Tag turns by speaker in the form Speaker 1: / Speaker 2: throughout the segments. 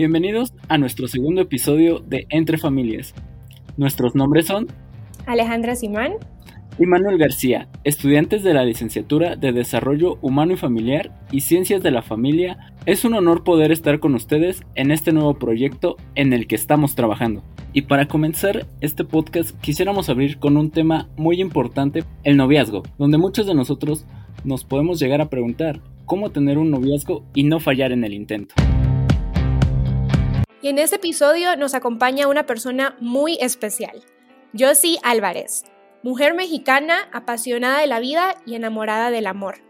Speaker 1: Bienvenidos a nuestro segundo episodio de Entre Familias. Nuestros nombres son
Speaker 2: Alejandra Simán
Speaker 1: y Manuel García, estudiantes de la licenciatura de Desarrollo Humano y Familiar y Ciencias de la Familia. Es un honor poder estar con ustedes en este nuevo proyecto en el que estamos trabajando. Y para comenzar este podcast quisiéramos abrir con un tema muy importante, el noviazgo, donde muchos de nosotros nos podemos llegar a preguntar cómo tener un noviazgo y no fallar en el intento.
Speaker 2: Y en este episodio nos acompaña una persona muy especial, Josie Álvarez, mujer mexicana apasionada de la vida y enamorada del amor.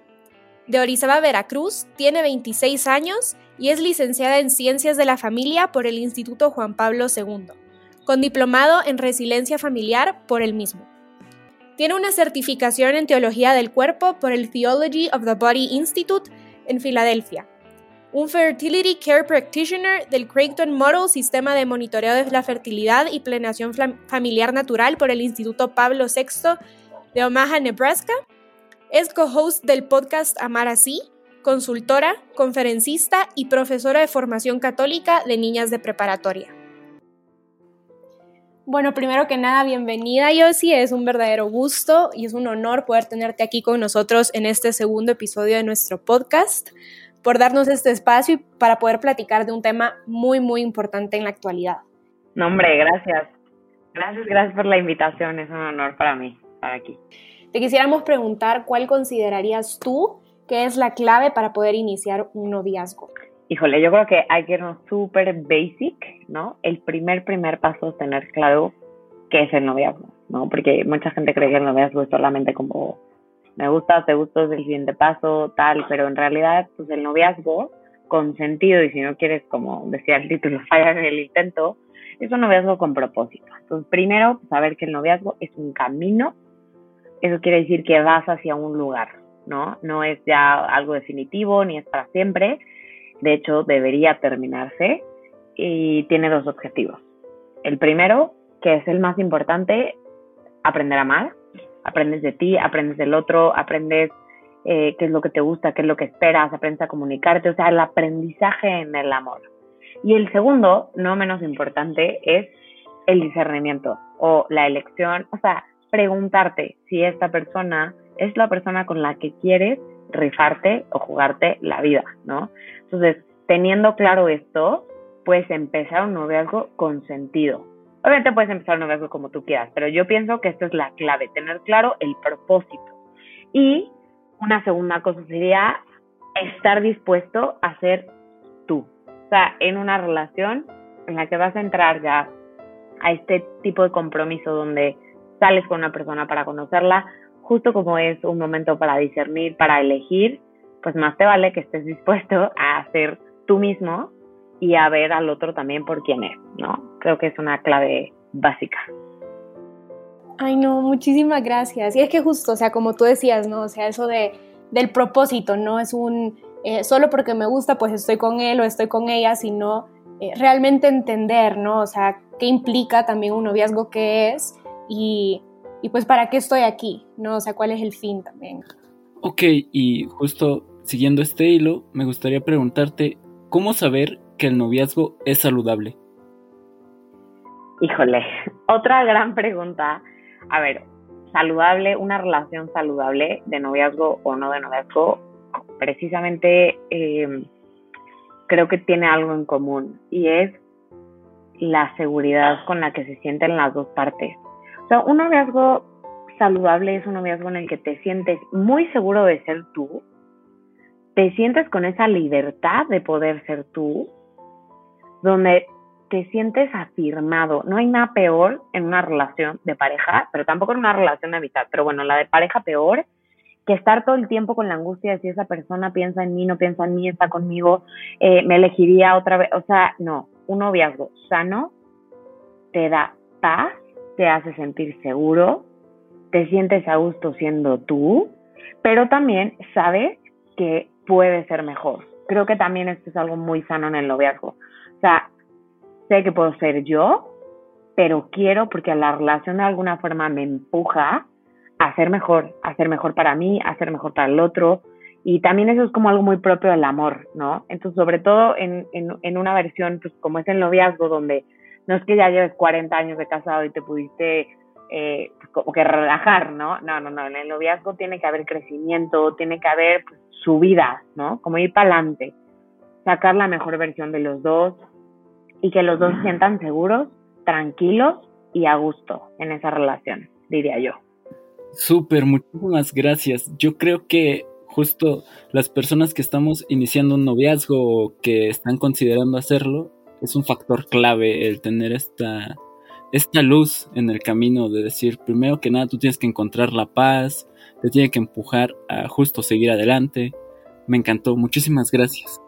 Speaker 2: De Orizaba, Veracruz, tiene 26 años y es licenciada en Ciencias de la Familia por el Instituto Juan Pablo II, con diplomado en Resiliencia Familiar por el mismo. Tiene una certificación en Teología del Cuerpo por el Theology of the Body Institute en Filadelfia un Fertility Care Practitioner del Creighton Model Sistema de Monitoreo de la Fertilidad y Planeación Familiar Natural por el Instituto Pablo VI de Omaha, Nebraska. Es co-host del podcast Amar Así, consultora, conferencista y profesora de formación católica de niñas de preparatoria. Bueno, primero que nada, bienvenida Yossi, es un verdadero gusto y es un honor poder tenerte aquí con nosotros en este segundo episodio de nuestro podcast por darnos este espacio y para poder platicar de un tema muy, muy importante en la actualidad.
Speaker 3: No, hombre, gracias. Gracias, gracias por la invitación. Es un honor para mí estar aquí.
Speaker 2: Te quisiéramos preguntar cuál considerarías tú que es la clave para poder iniciar un noviazgo.
Speaker 3: Híjole, yo creo que hay que irnos súper basic, ¿no? El primer, primer paso es tener claro qué es el noviazgo, ¿no? Porque mucha gente cree que el noviazgo es solamente como me gusta, te gusta, es el siguiente paso, tal, pero en realidad, pues el noviazgo, con sentido, y si no quieres, como decía el título, fallar en el intento, es un noviazgo con propósito. Entonces, primero, pues, saber que el noviazgo es un camino, eso quiere decir que vas hacia un lugar, ¿no? No es ya algo definitivo, ni es para siempre, de hecho, debería terminarse, y tiene dos objetivos. El primero, que es el más importante, aprender a amar, aprendes de ti, aprendes del otro, aprendes eh, qué es lo que te gusta, qué es lo que esperas, aprendes a comunicarte, o sea, el aprendizaje en el amor. Y el segundo, no menos importante, es el discernimiento o la elección, o sea, preguntarte si esta persona es la persona con la que quieres rifarte o jugarte la vida, ¿no? Entonces, teniendo claro esto, puedes empezar un noviazgo con sentido, Obviamente puedes empezar un noviazgo como tú quieras, pero yo pienso que esta es la clave, tener claro el propósito. Y una segunda cosa sería estar dispuesto a ser tú. O sea, en una relación en la que vas a entrar ya a este tipo de compromiso donde sales con una persona para conocerla, justo como es un momento para discernir, para elegir, pues más te vale que estés dispuesto a ser tú mismo y a ver al otro también por quién es, ¿no? Creo que es una clave básica.
Speaker 2: Ay, no, muchísimas gracias. Y es que justo, o sea, como tú decías, ¿no? O sea, eso de, del propósito, no es un, eh, solo porque me gusta, pues estoy con él o estoy con ella, sino eh, realmente entender, ¿no? O sea, qué implica también un noviazgo que es y, y pues para qué estoy aquí, ¿no? O sea, cuál es el fin también.
Speaker 1: Ok, y justo siguiendo este hilo, me gustaría preguntarte, ¿cómo saber que el noviazgo es saludable?
Speaker 3: Híjole, otra gran pregunta. A ver, saludable, una relación saludable de noviazgo o no de noviazgo, precisamente eh, creo que tiene algo en común y es la seguridad con la que se sienten las dos partes. O sea, un noviazgo saludable es un noviazgo en el que te sientes muy seguro de ser tú, te sientes con esa libertad de poder ser tú donde te sientes afirmado. No hay nada peor en una relación de pareja, pero tampoco en una relación de amistad, pero bueno, la de pareja peor que estar todo el tiempo con la angustia de si esa persona piensa en mí, no piensa en mí, está conmigo, eh, me elegiría otra vez. O sea, no, un noviazgo sano te da paz, te hace sentir seguro, te sientes a gusto siendo tú, pero también sabes que puede ser mejor. Creo que también esto es algo muy sano en el noviazgo. O sea, sé que puedo ser yo, pero quiero porque la relación de alguna forma me empuja a ser mejor, a ser mejor para mí, a ser mejor para el otro. Y también eso es como algo muy propio del amor, ¿no? Entonces, sobre todo en, en, en una versión, pues como es el noviazgo, donde no es que ya lleves 40 años de casado y te pudiste eh, pues, como que relajar, ¿no? No, no, no, en el noviazgo tiene que haber crecimiento, tiene que haber pues, subida, ¿no? Como ir para adelante, sacar la mejor versión de los dos y que los dos se sientan seguros, tranquilos y a gusto en esa relación, diría yo.
Speaker 1: Súper, muchísimas gracias. Yo creo que justo las personas que estamos iniciando un noviazgo o que están considerando hacerlo, es un factor clave el tener esta, esta luz en el camino de decir, primero que nada, tú tienes que encontrar la paz, te tiene que empujar a justo seguir adelante. Me encantó, muchísimas gracias.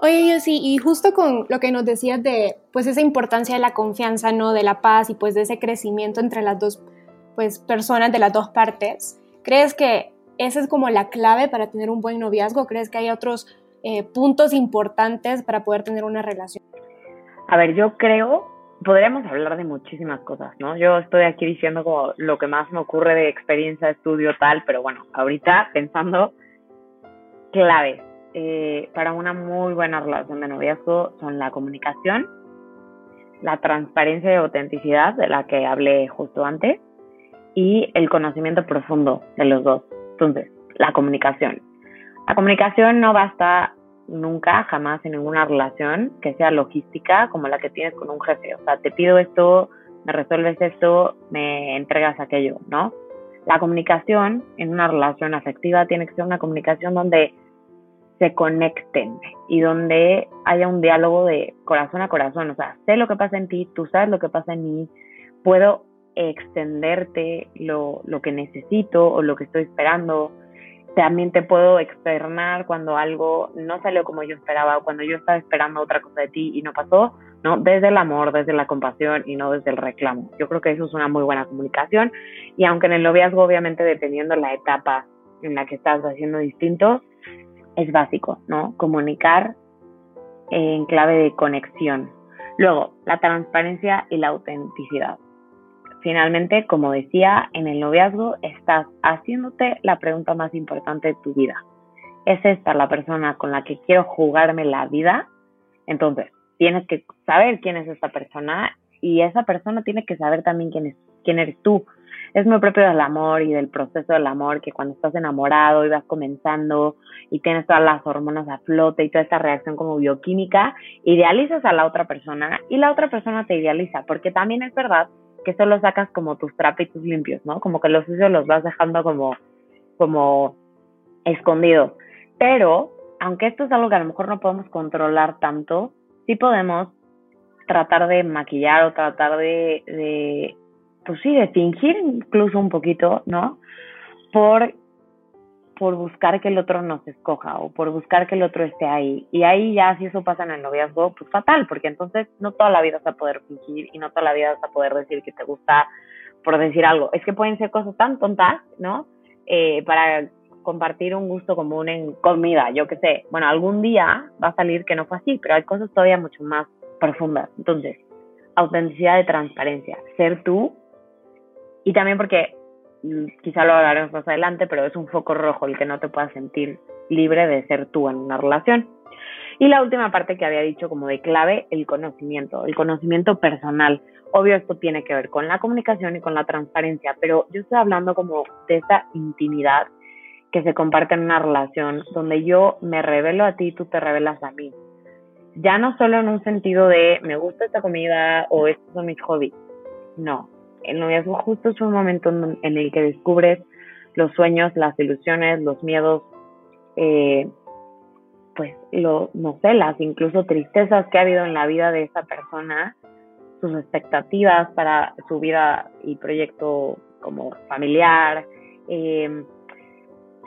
Speaker 2: Oye, yo sí, y justo con lo que nos decías de, pues, esa importancia de la confianza, ¿no? De la paz y pues de ese crecimiento entre las dos, pues, personas de las dos partes. ¿Crees que esa es como la clave para tener un buen noviazgo? ¿Crees que hay otros eh, puntos importantes para poder tener una relación?
Speaker 3: A ver, yo creo, podríamos hablar de muchísimas cosas, ¿no? Yo estoy aquí diciendo como lo que más me ocurre de experiencia, estudio, tal, pero bueno, ahorita pensando claves eh, para una muy buena relación de noviazgo son la comunicación, la transparencia y autenticidad de la que hablé justo antes y el conocimiento profundo de los dos. Entonces, la comunicación. La comunicación no basta nunca, jamás en ninguna relación que sea logística como la que tienes con un jefe. O sea, te pido esto, me resuelves esto, me entregas aquello, ¿no? La comunicación en una relación afectiva tiene que ser una comunicación donde se conecten y donde haya un diálogo de corazón a corazón. O sea, sé lo que pasa en ti, tú sabes lo que pasa en mí, puedo extenderte lo, lo que necesito o lo que estoy esperando. También te puedo externar cuando algo no salió como yo esperaba o cuando yo estaba esperando otra cosa de ti y no pasó, ¿no? Desde el amor, desde la compasión y no desde el reclamo. Yo creo que eso es una muy buena comunicación y aunque en el noviazgo, obviamente, dependiendo la etapa en la que estás haciendo distinto, es básico, ¿no? Comunicar en clave de conexión. Luego, la transparencia y la autenticidad. Finalmente, como decía, en el noviazgo estás haciéndote la pregunta más importante de tu vida. ¿Es esta la persona con la que quiero jugarme la vida? Entonces, tienes que saber quién es esta persona y esa persona tiene que saber también quién, es, quién eres tú. Es muy propio del amor y del proceso del amor que cuando estás enamorado y vas comenzando y tienes todas las hormonas a flote y toda esta reacción como bioquímica, idealizas a la otra persona y la otra persona te idealiza, porque también es verdad que solo sacas como tus trapitos limpios, ¿no? Como que los sucios los vas dejando como, como escondidos. Pero, aunque esto es algo que a lo mejor no podemos controlar tanto, sí podemos tratar de maquillar o tratar de, de pues sí, de fingir incluso un poquito, ¿no? Por por buscar que el otro nos escoja o por buscar que el otro esté ahí. Y ahí ya si eso pasa en el noviazgo, pues fatal, porque entonces no toda la vida vas a poder fingir y no toda la vida vas a poder decir que te gusta por decir algo. Es que pueden ser cosas tan tontas, ¿no? Eh, para compartir un gusto común en comida, yo qué sé. Bueno, algún día va a salir que no fue así, pero hay cosas todavía mucho más profundas. Entonces, autenticidad de transparencia, ser tú y también porque quizá lo hablaremos más adelante, pero es un foco rojo el que no te puedas sentir libre de ser tú en una relación. Y la última parte que había dicho como de clave, el conocimiento, el conocimiento personal. Obvio esto tiene que ver con la comunicación y con la transparencia, pero yo estoy hablando como de esa intimidad que se comparte en una relación donde yo me revelo a ti y tú te revelas a mí. Ya no solo en un sentido de me gusta esta comida o estos son mis hobbies. No, el noviazgo justo es un momento en, el que descubres los sueños, las ilusiones, los miedos, eh, pues lo, no sé, las incluso tristezas que ha habido en la vida de esa persona, sus expectativas para su vida y proyecto como familiar. Eh,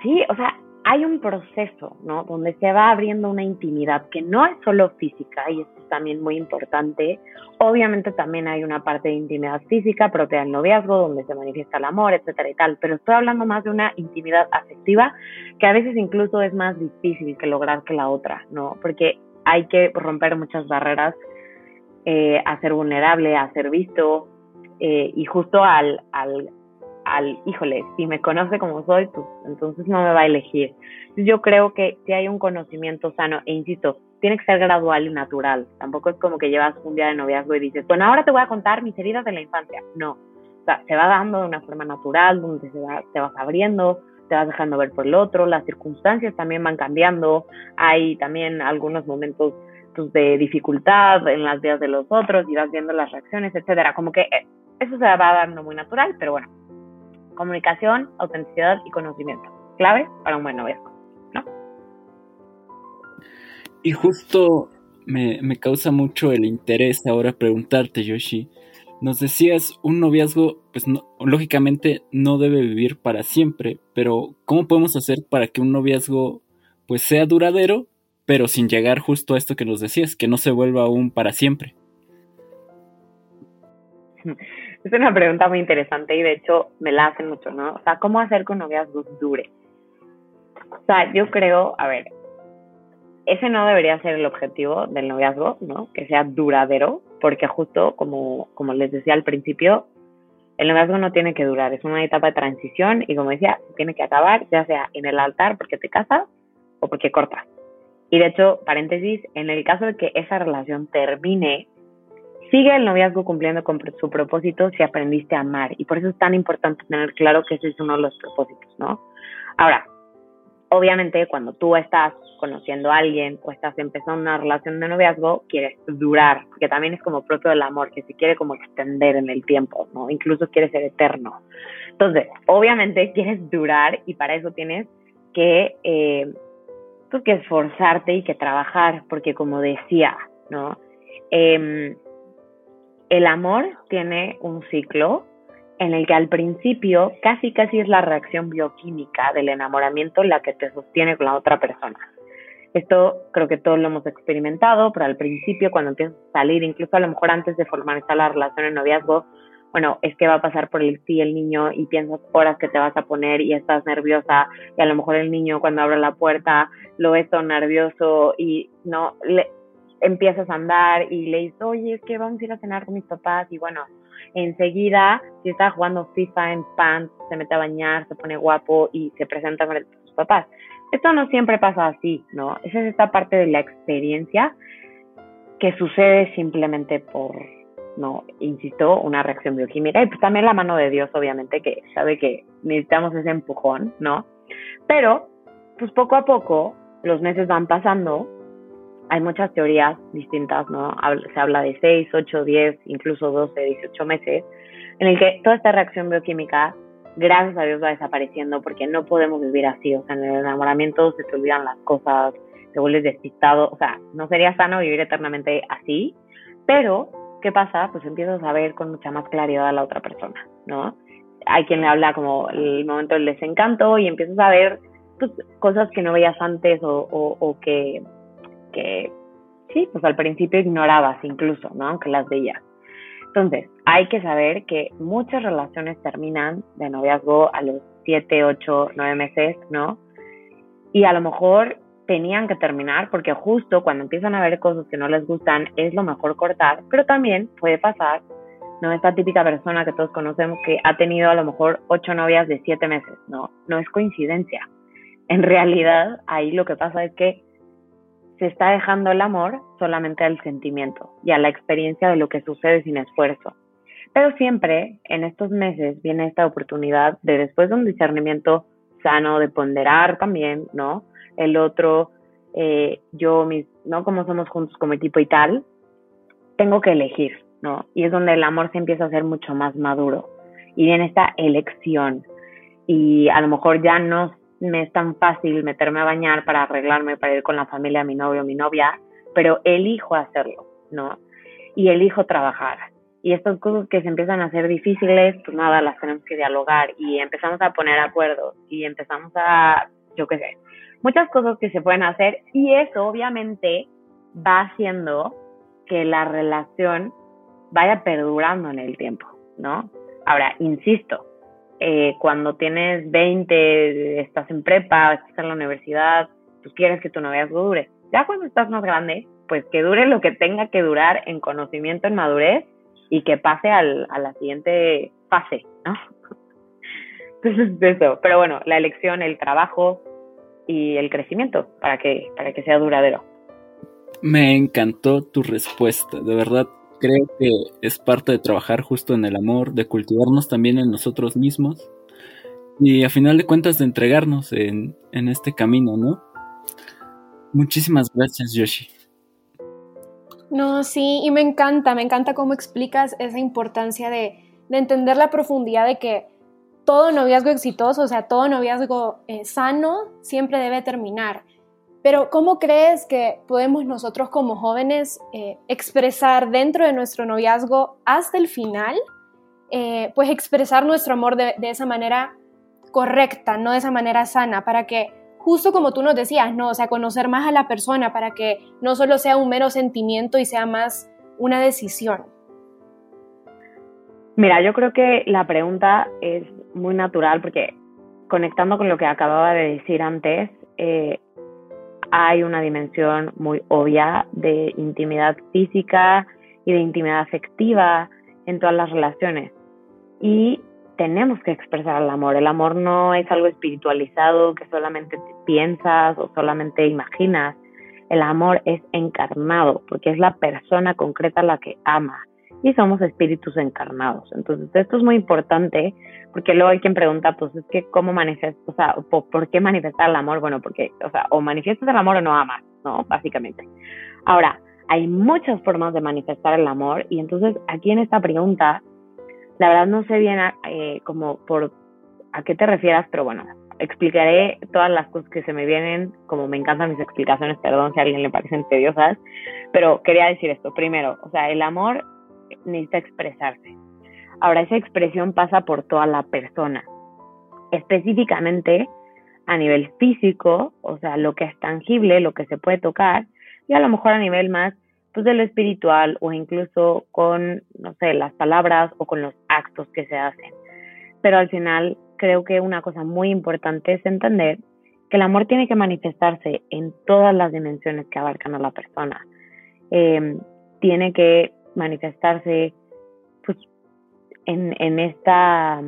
Speaker 3: sí, o sea, hay un proceso, ¿no? Donde se va abriendo una intimidad que no es solo física, y esto es también muy importante. Obviamente también hay una parte de intimidad física propia del noviazgo, donde se manifiesta el amor, etcétera y tal, pero estoy hablando más de una intimidad afectiva que a veces incluso es más difícil que lograr que la otra, ¿no? Porque hay que romper muchas barreras eh, a ser vulnerable, a ser visto, eh, y justo al, al al, híjole, si me conoce como soy, pues entonces no me va a elegir. Yo creo que si hay un conocimiento sano, e insisto, tiene que ser gradual y natural. Tampoco es como que llevas un día de noviazgo y dices, bueno, ahora te voy a contar mis heridas de la infancia. No. O sea, se va dando de una forma natural, donde se va, te vas abriendo, te vas dejando ver por el otro, las circunstancias también van cambiando, hay también algunos momentos pues, de dificultad en las vidas de los otros y vas viendo las reacciones, etcétera. Como que eh, eso se va dando muy natural, pero bueno, comunicación, autenticidad y conocimiento, clave para un buen noviazgo, ¿no?
Speaker 1: Y justo me, me causa mucho el interés ahora preguntarte, Yoshi. Nos decías, un noviazgo, pues lógicamente no debe vivir para siempre, pero ¿cómo podemos hacer para que un noviazgo pues sea duradero, pero sin llegar justo a esto que nos decías, que no se vuelva aún para siempre?
Speaker 3: Es una pregunta muy interesante y de hecho me la hacen mucho, ¿no? O sea, ¿cómo hacer que un noviazgo dure? O sea, yo creo, a ver, ese no debería ser el objetivo del noviazgo, ¿no? Que sea duradero, porque justo como, como les decía al principio, el noviazgo no tiene que durar, es una etapa de transición y como decía, tiene que acabar ya sea en el altar porque te casas o porque cortas. Y de hecho, paréntesis, en el caso de que esa relación termine, sigue el noviazgo cumpliendo con su propósito si aprendiste a amar. Y por eso es tan importante tener claro que ese es uno de los propósitos, ¿no? Ahora, obviamente cuando tú estás conociendo a alguien o estás empezando una relación de noviazgo, quieres durar, porque también es como propio del amor, que se quiere como extender en el tiempo, ¿no? Incluso quiere ser eterno. Entonces, obviamente quieres durar y para eso tienes que, eh, pues, que esforzarte y que trabajar, porque como decía, ¿no? Eh, el amor tiene un ciclo en el que al principio casi casi es la reacción bioquímica del enamoramiento la que te sostiene con la otra persona. Esto creo que todos lo hemos experimentado, pero al principio cuando empiezas a salir, incluso a lo mejor antes de formalizar la relación en noviazgo, bueno, es que va a pasar por el sí el niño y piensas horas que te vas a poner y estás nerviosa y a lo mejor el niño cuando abre la puerta lo ves todo nervioso y no le empiezas a andar y le dices, oye, es que vamos a ir a cenar con mis papás y bueno, enseguida, si está jugando FIFA en pants, se mete a bañar, se pone guapo y se presenta a sus papás. Esto no siempre pasa así, ¿no? Esa es esta parte de la experiencia que sucede simplemente por, no, insisto, una reacción bioquímica y pues también la mano de Dios, obviamente, que sabe que necesitamos ese empujón, ¿no? Pero, pues poco a poco, los meses van pasando hay muchas teorías distintas, ¿no? Se habla de 6, 8, 10, incluso 12, 18 meses, en el que toda esta reacción bioquímica, gracias a Dios, va desapareciendo porque no podemos vivir así. O sea, en el enamoramiento se te olvidan las cosas, te vuelves despistado. O sea, no sería sano vivir eternamente así, pero, ¿qué pasa? Pues empiezas a ver con mucha más claridad a la otra persona, ¿no? Hay quien le habla como el momento del desencanto y empiezas a ver pues, cosas que no veías antes o, o, o que que sí, pues al principio ignorabas incluso, ¿no? Aunque las veías. Entonces, hay que saber que muchas relaciones terminan de noviazgo a los 7, 8, 9 meses, ¿no? Y a lo mejor tenían que terminar porque justo cuando empiezan a ver cosas que no les gustan es lo mejor cortar, pero también puede pasar, ¿no? Esta típica persona que todos conocemos que ha tenido a lo mejor 8 novias de 7 meses, ¿no? No es coincidencia. En realidad, ahí lo que pasa es que se está dejando el amor solamente al sentimiento y a la experiencia de lo que sucede sin esfuerzo. Pero siempre en estos meses viene esta oportunidad de después de un discernimiento sano, de ponderar también, ¿no? El otro, eh, yo, mis, ¿no? Como somos juntos como equipo y tal, tengo que elegir, ¿no? Y es donde el amor se empieza a hacer mucho más maduro. Y viene esta elección. Y a lo mejor ya no me es tan fácil meterme a bañar para arreglarme, para ir con la familia, mi novio, mi novia, pero elijo hacerlo, ¿no? Y elijo trabajar. Y estas cosas que se empiezan a hacer difíciles, pues nada, las tenemos que dialogar y empezamos a poner acuerdos y empezamos a, yo qué sé, muchas cosas que se pueden hacer y eso obviamente va haciendo que la relación vaya perdurando en el tiempo, ¿no? Ahora, insisto, eh, cuando tienes 20, estás en prepa, estás en la universidad, pues quieres que tu noviazgo dure. Ya cuando estás más grande, pues que dure lo que tenga que durar en conocimiento, en madurez y que pase al, a la siguiente fase, ¿no? Entonces, eso. Pero bueno, la elección, el trabajo y el crecimiento para que, para que sea duradero.
Speaker 1: Me encantó tu respuesta, de verdad. Creo que es parte de trabajar justo en el amor, de cultivarnos también en nosotros mismos y a final de cuentas de entregarnos en, en este camino, ¿no? Muchísimas gracias, Yoshi.
Speaker 2: No, sí, y me encanta, me encanta cómo explicas esa importancia de, de entender la profundidad de que todo noviazgo exitoso, o sea, todo noviazgo eh, sano, siempre debe terminar. Pero ¿cómo crees que podemos nosotros como jóvenes eh, expresar dentro de nuestro noviazgo hasta el final, eh, pues expresar nuestro amor de, esa manera correcta, no de esa manera sana, para que justo como tú nos decías, no, o sea, conocer más a la persona para que no solo sea un mero sentimiento y sea más una decisión.
Speaker 3: Mira, yo creo que la pregunta es muy natural porque conectando con lo que acababa de decir antes, eh, hay una dimensión muy obvia de intimidad física y de intimidad afectiva en todas las relaciones. Y tenemos que expresar el amor. El amor no es algo espiritualizado que solamente piensas o solamente imaginas. El amor es encarnado porque es la persona concreta la que ama y somos espíritus encarnados. Entonces, esto es muy importante porque luego hay quien pregunta, pues es que cómo manifiestas, o sea, ¿por, qué manifestar el amor? Bueno, porque, o sea, o manifiestas el amor o no amas, ¿no? Básicamente. Ahora, hay muchas formas de manifestar el amor y entonces aquí en esta pregunta la verdad no sé bien eh, como por a qué te refieras, pero bueno, explicaré todas las cosas que se me vienen, como me encantan mis explicaciones, perdón si a alguien le parecen tediosas, pero quería decir esto. Primero, o sea, el amor necesita expresarse. Ahora, esa expresión pasa por toda la persona, específicamente a nivel físico, o sea, lo que es tangible, lo que se puede tocar, y a lo mejor a nivel más pues de lo espiritual o incluso con, no sé, las palabras o con los actos que se hacen. Pero al final creo que una cosa muy importante es entender que el amor tiene que manifestarse en todas las dimensiones que abarcan a la persona. Em, tiene que manifestarse pues, en, en esta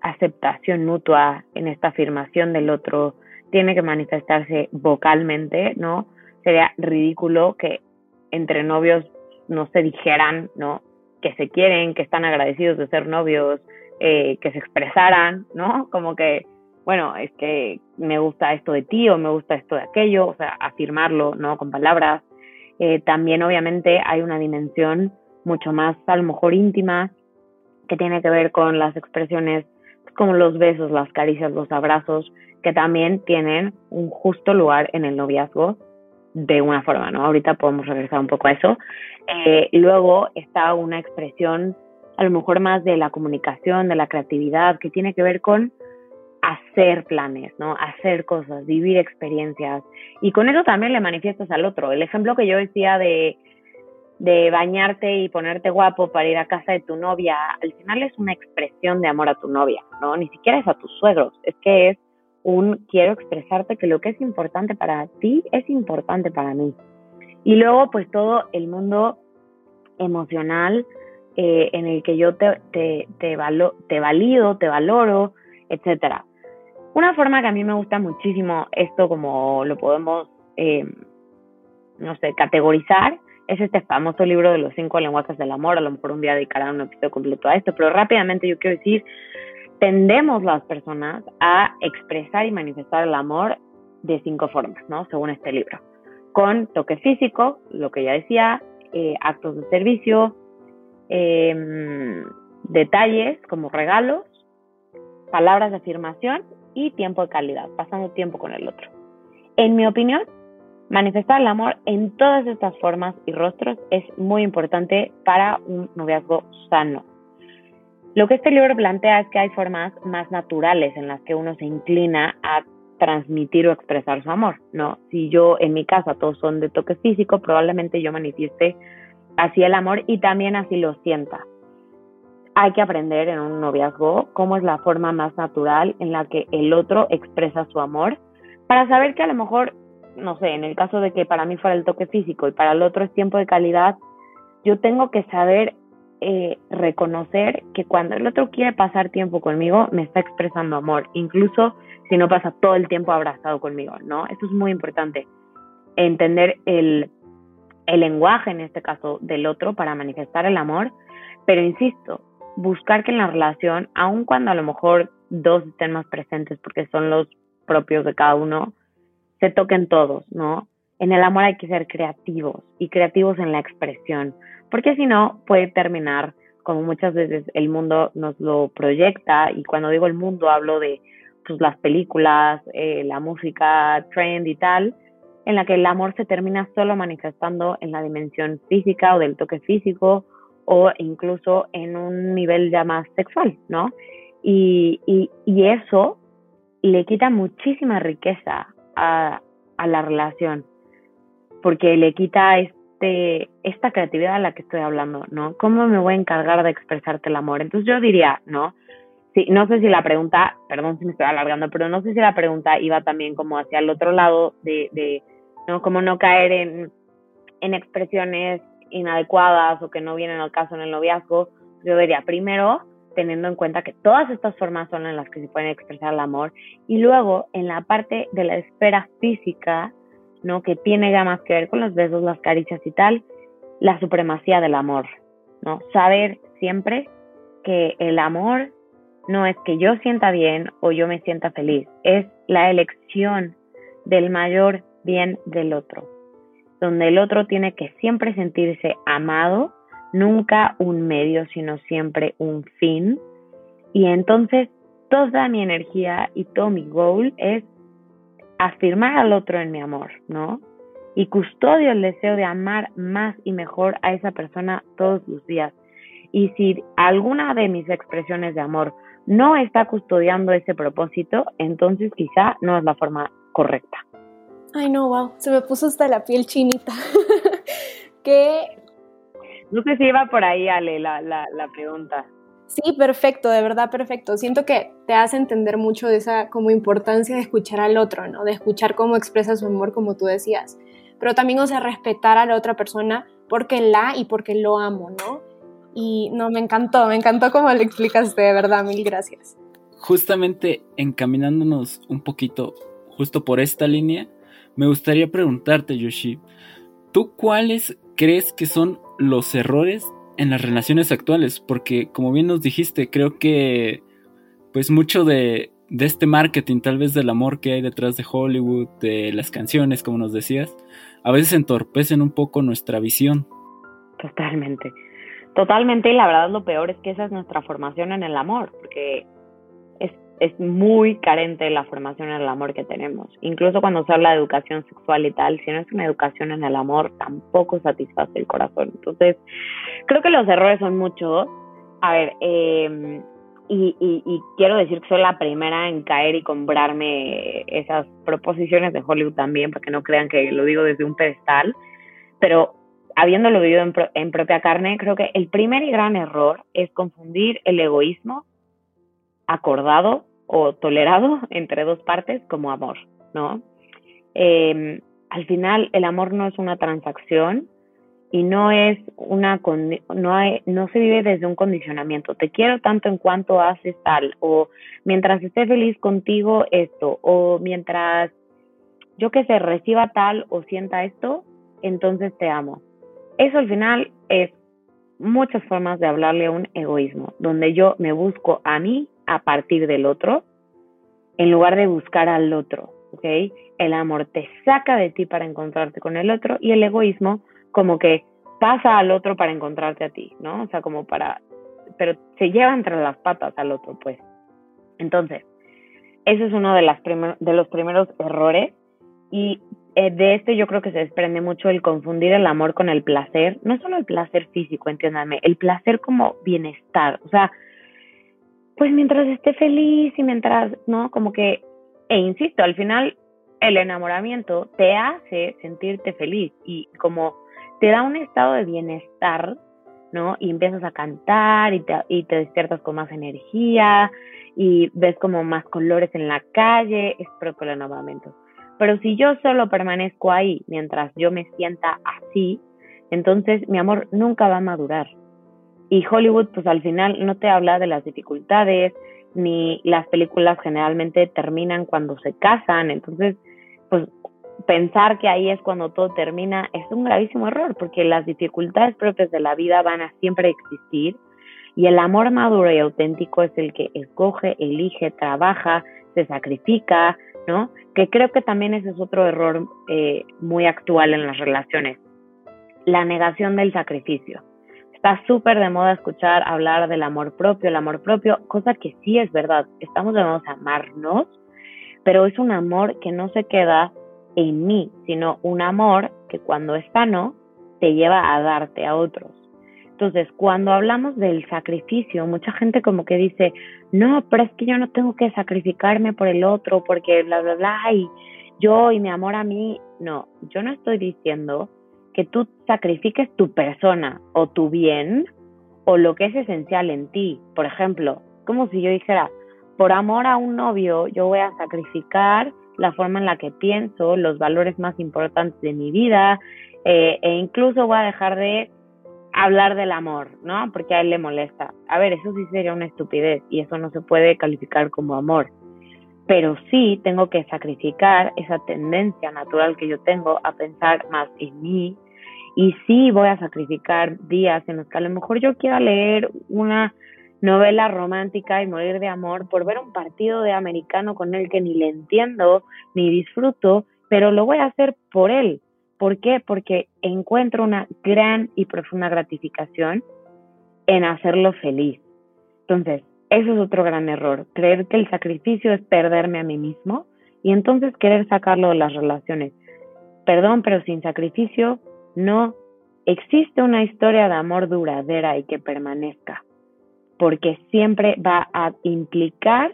Speaker 3: aceptación mutua, en esta afirmación del otro, tiene que manifestarse vocalmente, ¿no? Sería ridículo que entre novios no se dijeran, ¿no? Que se quieren, que están agradecidos de ser novios, eh, que se expresaran, ¿no? Como que, bueno, es que me gusta esto de ti o me gusta esto de aquello, o sea, afirmarlo, ¿no? Con palabras. Eh, también obviamente hay una dimensión mucho más a lo mejor íntima que tiene que ver con las expresiones como los besos, las caricias, los abrazos, que también tienen un justo lugar en el noviazgo de una forma, ¿no? Ahorita podemos regresar un poco a eso. Eh, luego está una expresión a lo mejor más de la comunicación, de la creatividad, que tiene que ver con hacer planes, ¿no? Hacer cosas, vivir experiencias. Y con eso también le manifiestas al otro. El ejemplo que yo decía de, de bañarte y ponerte guapo para ir a casa de tu novia, al final es una expresión de amor a tu novia, ¿no? Ni siquiera es a tus suegros, es que es un quiero expresarte que lo que es importante para ti es importante para mí. Y luego, pues todo el mundo emocional eh, en el que yo te, te, te, te valido, te valoro, etcétera. Una forma que a mí me gusta muchísimo, esto como lo podemos, eh, no sé, categorizar, es este famoso libro de los cinco lenguajes del amor. A lo mejor un día dedicará un episodio completo a esto, pero rápidamente yo quiero decir tendemos las personas a expresar y manifestar el amor de cinco formas, ¿no? Según este libro. Con toque físico, lo que ya decía, eh, actos de servicio, em, detalles como regalos, palabras de afirmación y tiempo de calidad, pasando tiempo con el otro. En mi opinión, manifestar el amor en todas estas formas y rostros es muy importante para un noviazgo sano lo que este libro plantea es que hay formas más naturales en las que uno se inclina a transmitir o expresar su amor, ¿no? Si yo, en mi casa, todos son de toque físico, probablemente yo manifieste así el amor y también así lo sienta. Hay que aprender en un noviazgo cómo es la forma más natural en la que el otro expresa su amor para saber que a lo mejor, no sé, en el caso de que para mí fuera el toque físico y para el otro es tiempo de calidad, yo tengo que saber eh, reconocer que cuando el otro quiere pasar tiempo conmigo, me está expresando amor, incluso si no pasa todo el tiempo abrazado conmigo, ¿no? Eso es muy importante. Entender el, el lenguaje, en este caso, del otro para manifestar el amor, pero insisto, buscar que en la relación, aun cuando a lo mejor dos estén más presentes porque son los propios de cada uno, se toquen todos, ¿no? En el amor hay que ser creativos y creativos en la expresión, porque si no puede terminar como muchas veces el mundo nos lo proyecta y cuando digo el mundo hablo de pues, las películas, eh, la música, trend y tal, en la que el amor se termina solo manifestando en la dimensión física o del toque físico o incluso en un nivel ya más sexual, ¿no? Y, y, y eso le quita muchísima riqueza a, la relación, porque le quita este, esta creatividad a la que estoy hablando, ¿no? ¿Cómo me voy a encargar de expresarte el amor? Entonces yo diría, ¿no? Sí, no sé si la pregunta, perdón si me estoy alargando, pero no sé si la pregunta iba también como hacia el otro lado de, de ¿no? Como no caer en, en expresiones inadecuadas o que no vienen al caso en el noviazgo. Yo diría, primero, teniendo en cuenta que todas estas formas son en las que se puede expresar el amor y luego en la parte de la esfera física, ¿no? Que tiene ya más que ver con los besos, las caricias y tal, la supremacía del amor, ¿no? Saber siempre que el amor no es que yo sienta bien o yo me sienta feliz, es la elección del mayor bien del otro, donde el otro tiene que siempre sentirse amado nunca un medio, sino siempre un fin. Y entonces toda mi energía y todo mi goal es afirmar al otro en mi amor, ¿no? Y custodio el deseo de amar más y mejor a esa persona todos los días. Y si alguna de mis expresiones de amor no está custodiando ese propósito, entonces quizá no es la forma correcta.
Speaker 2: Ay, no, wow, se me puso hasta la piel chinita. Qué
Speaker 3: no sé si iba por ahí, Ale, la, la, pregunta.
Speaker 2: Sí, perfecto, de verdad perfecto. Siento que te hace entender mucho de esa como importancia de escuchar al otro, ¿no? De escuchar cómo expresa su amor, como tú decías. Pero también, o sea, respetar a la otra persona porque la y porque lo amo, ¿no? Y no, me encantó, me encantó cómo lo explicaste, de verdad, mil gracias.
Speaker 1: Justamente encaminándonos un poquito justo por esta línea, me gustaría preguntarte, Yoshi, ¿tú cuáles crees que son los errores en las relaciones actuales? Porque como bien nos dijiste, creo que pues mucho de, este marketing, tal vez del amor que hay detrás de Hollywood, de las canciones, como nos decías, a veces entorpecen un poco nuestra visión.
Speaker 3: Totalmente. Totalmente, y la verdad lo peor es que esa es nuestra formación en el amor, porque es muy carente la formación en el amor que tenemos. Incluso cuando se habla de educación sexual y tal, si no es una educación en el amor, tampoco satisface el corazón. Entonces, creo que los errores son muchos. A ver, eh, y, quiero decir que soy la primera en caer y comprarme esas proposiciones de Hollywood también, para que no crean que lo digo desde un pedestal, pero habiéndolo vivido en, en propia carne, creo que el primer y gran error es confundir el egoísmo acordado o tolerado entre dos partes como amor, ¿no? Em, al final el amor no es una transacción y no es una no no se vive desde un condicionamiento. Te quiero tanto en cuanto haces tal o mientras esté feliz contigo esto o mientras yo que sé reciba tal o sienta esto, entonces te amo. Eso al final es muchas formas de hablarle a un egoísmo, donde yo me busco a mí a partir del otro en lugar de buscar al otro, ¿ok? El amor te saca de ti para encontrarte con el otro y el egoísmo como que pasa al otro para encontrarte a ti, ¿no? O sea, como para, pero se lleva entre las patas al otro, pues. Entonces, ese es uno de, los primeros errores y eh, de este yo creo que se desprende mucho el confundir el amor con el placer, no solo el placer físico, entiéndame, el placer como bienestar, o sea, pues mientras esté feliz y mientras, ¿no? Como que, e insisto, al final el enamoramiento te hace sentirte feliz y como te da un estado de bienestar, ¿no? Y empiezas a cantar y te, y te despiertas con más energía y ves como más colores en la calle, es propio el enamoramiento. Pero si yo solo permanezco ahí mientras yo me sienta así, entonces mi amor nunca va a madurar. Y Hollywood, pues al final no te habla de las dificultades, ni las películas generalmente terminan cuando se casan, entonces, pues pensar que ahí es cuando todo termina es un gravísimo error, porque las dificultades propias de la vida van a siempre existir y el amor maduro y auténtico es el que escoge, elige, trabaja, se sacrifica, ¿no? Que creo que también ese es otro error eh, muy actual en las relaciones, la negación del sacrificio. Está súper de moda escuchar hablar del amor propio, el amor propio, cosa que sí es verdad, estamos llamados a amarnos, pero es un amor que no se queda en mí, sino un amor que cuando es sano te lleva a darte a otros. Entonces, cuando hablamos del sacrificio, mucha gente como que dice, no, pero es que yo no tengo que sacrificarme por el otro, porque bla, bla, bla, y yo y mi amor a mí. No, yo no estoy diciendo que tú sacrifiques tu persona o tu bien o lo que es esencial en ti. Por ejemplo, como si yo dijera, por amor a un novio, yo voy a sacrificar la forma en la que pienso, los valores más importantes de mi vida, eh, e incluso voy a dejar de hablar del amor, ¿no? Porque a él le molesta. A ver, eso sí sería una estupidez y eso no se puede calificar como amor. Pero sí tengo que sacrificar esa tendencia natural que yo tengo a pensar más en mí. Y sí voy a sacrificar días en los que a lo mejor yo quiera leer una novela romántica y morir de amor por ver un partido de americano con el que ni le entiendo ni disfruto, pero lo voy a hacer por él, ¿Por qué? Porque encuentro una gran y profunda gratificación en hacerlo feliz. Entonces, eso es otro gran error, creer que el sacrificio es perderme a mí mismo y entonces querer sacarlo de las relaciones. Perdón, pero sin sacrificio no existe una historia de amor duradera y que permanezca, porque siempre va a implicar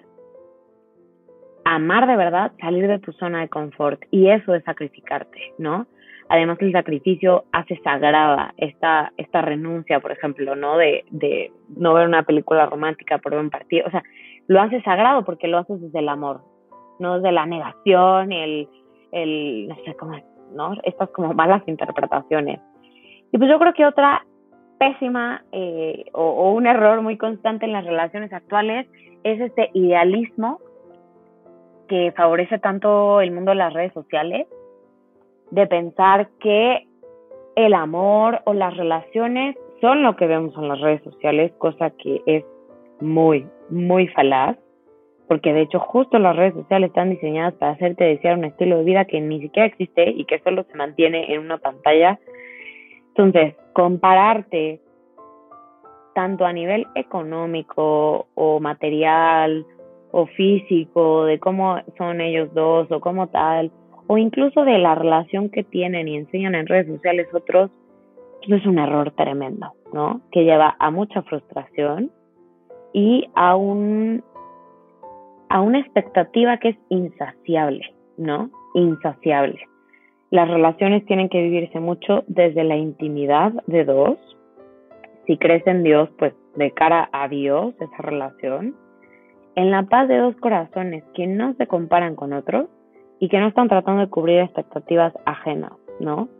Speaker 3: amar de verdad, salir de tu zona de confort y eso es sacrificarte, ¿no? Además, el sacrificio hace sagrada esta, esta renuncia, por ejemplo, ¿no? De, de no ver una película romántica por un partido. O sea, lo hace sagrado porque lo haces desde el amor, no desde la negación, el, el no sé cómo, ¿no? Estas como malas interpretaciones. Y pues yo creo que otra pésima eh, o, o un error muy constante en las relaciones actuales es este idealismo que favorece tanto el mundo de las redes sociales de pensar que el amor o las relaciones son lo que vemos en las redes sociales, cosa que es muy, muy falaz, porque de hecho justo las redes sociales están diseñadas para hacerte desear un estilo de vida que ni siquiera existe y que solo se mantiene en una pantalla. Entonces, compararte tanto a nivel económico o material o físico, de cómo son ellos dos o cómo tal, o incluso de la relación que tienen y enseñan en redes sociales otros, eso es un error tremendo, ¿no? Que lleva a mucha frustración y a un a una expectativa que es insaciable, ¿no? Insaciable. Las relaciones tienen que vivirse mucho desde la intimidad de dos. Si crees en Dios, pues de cara a Dios esa relación. En la paz de dos corazones que no se comparan con otros y que no están tratando de cubrir expectativas ajenas, ¿no?